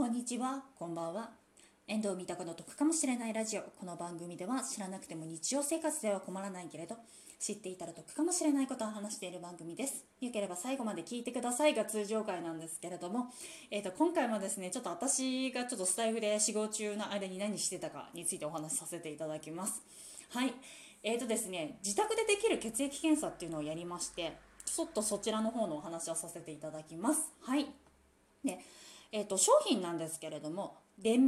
こんにちは、こんばんは。遠藤三鷹の得かもしれないラジオ。この番組では知らなくても日常生活では困らないけれど、知っていたら得かもしれないことを話している番組です。よければ最後まで聞いてくださいが通常回なんですけれども、えー、と今回もですね、ちょっと私がちょっとスタイフで仕事中の間に何してたかについてお話しさせていただきます。はい。えーとですね、自宅でできる血液検査っていうのをやりまして、ちょっとそちらの方のお話をさせていただきます。はい。でえーと、商品なんですけれどもデ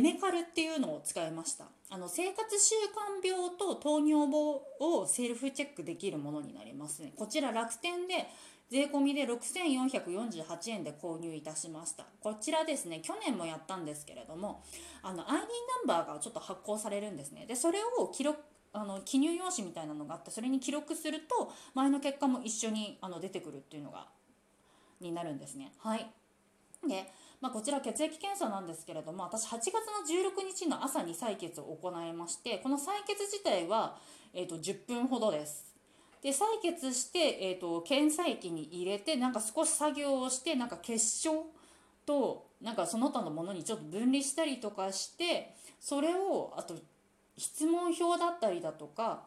メカルっていうのを使いました。あの生活習慣病と糖尿病をセルフチェックできるものになりますね。こちら楽天で税込で6448円で購入いたしました。こちらですね去年もやったんですけれどもあの ID ナンバーがちょっと発行されるんですね。でそれを記録あの記入用紙みたいなのがあってそれに記録すると前の結果も一緒にあの出てくるっていうのがになるんですね。はい。でまあ、こちら血液検査なんですけれども私8月の16日の朝に採血を行いましてこの採血自体は、えーと、10分ほどです。で採血して、えーと、検査液に入れてなんか少し作業をしてなんか結晶となんかその他のものにちょっと分離したりとかしてそれをあと質問票だったりだとか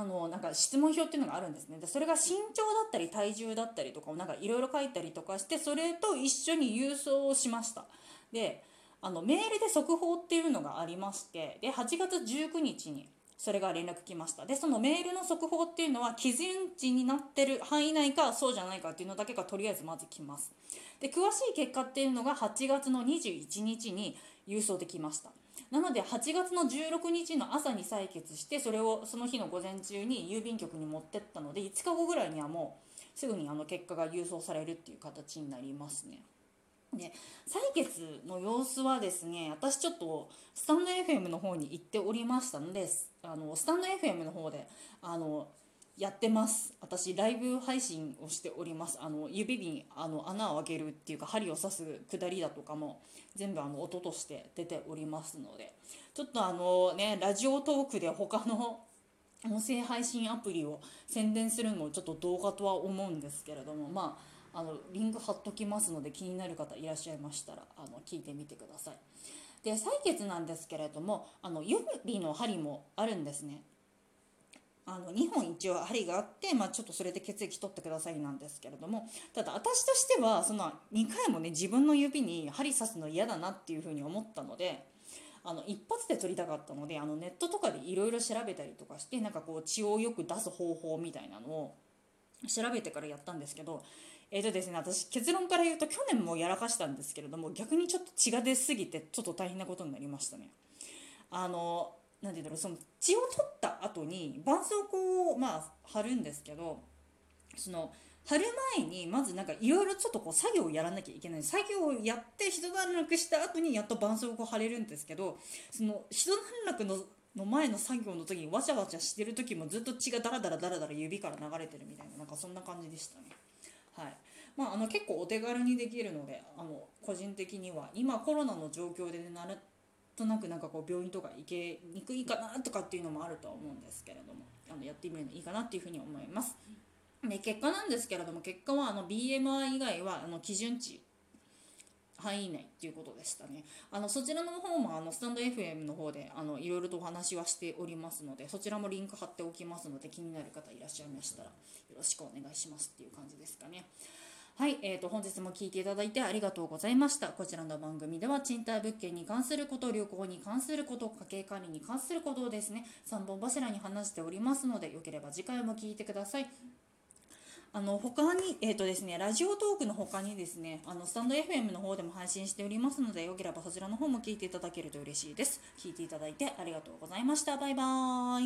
あのなんか質問票っていうのがあるんですね。でそれが身長だったり体重だったりとかをなんかいろいろ書いたりとかしてそれと一緒に郵送をしました。であのメールで速報っていうのがありましてで8月19日にそれが連絡来ました。でそのメールの速報っていうのは基準値になってる範囲内かそうじゃないかっていうのだけがとりあえずまず来ます。で詳しい結果っていうのが8月の21日に郵送できました。なので8月の16日の朝に採血してそれをその日の午前中に郵便局に持ってったので5日後ぐらいにはもうすぐにあの結果が郵送されるっていう形になりますね。で採血の様子はですね私ちょっとスタンド FM の方に行っておりましたのであのスタンド FM の方であのやってます。私ライブ配信をしております。あの指にあの穴を開けるっていうか針を刺す下りだとかも全部あの音として出ておりますので。ちょっとあのねラジオトークで他の音声配信アプリを宣伝するのもちょっと動画とは思うんですけれどもまああのリンク貼っときますので気になる方いらっしゃいましたらあの聞いてみてください。で採血なんですけれどもあの指の針もあるんですね。あの2本一応針があって、まあ、ちょっとそれで血液取ってくださいなんですけれどもただ私としてはその2回もね自分の指に針刺すの嫌だなっていうふうに思ったのであの一発で取りたかったのであのネットとかでいろいろ調べたりとかしてなんかこう血をよく出す方法みたいなのを調べてからやったんですけどえーとですね、私結論から言うと去年もやらかしたんですけれども逆にちょっと血が出すぎてちょっと大変なことになりましたね。あの何て言うんだろうその血を取った後に絆創膏をまあ貼るんですけどその貼る前にまずなんかいろいろちょっとこう作業をやらなきゃいけない作業をやって一段落した後にやっと絆創膏貼れるんですけどその一段落のの前の作業の時にわちゃわちゃしてる時もずっと血がダラダラダラダラ指から流れてるみたいななんかそんな感じでしたね。はいまあ、あの結構お手軽にできるのであの個人的には今コロナの状況でなるとなくなんかこう病院とか行けにくいかなとかっていうのもあるとは思うんですけれどもあのやってみるのいいかなっていうふうに思います。で結果なんですけれども結果はあの BMI 以外はあの基準値範囲内っていうことでしたね。あのそちらの方もあのスタンド FM の方であのいろいろとお話はしておりますのでそちらもリンク貼っておきますので気になる方いらっしゃいましたらよろしくお願いしますっていう感じですかね。はい、えーと、本日も聞いていただいてありがとうございました。こちらの番組では賃貸物件に関すること、旅行に関すること、家計管理に関することをですね、3本柱に話しておりますので、よければ次回も聞いてください。あの他に、えーとですね、ラジオトークの他にですねあのスタンド FM の方でも配信しておりますのでよければそちらの方も聞いていただけると嬉しいです聞いていただいてありがとうございましたバイバーイ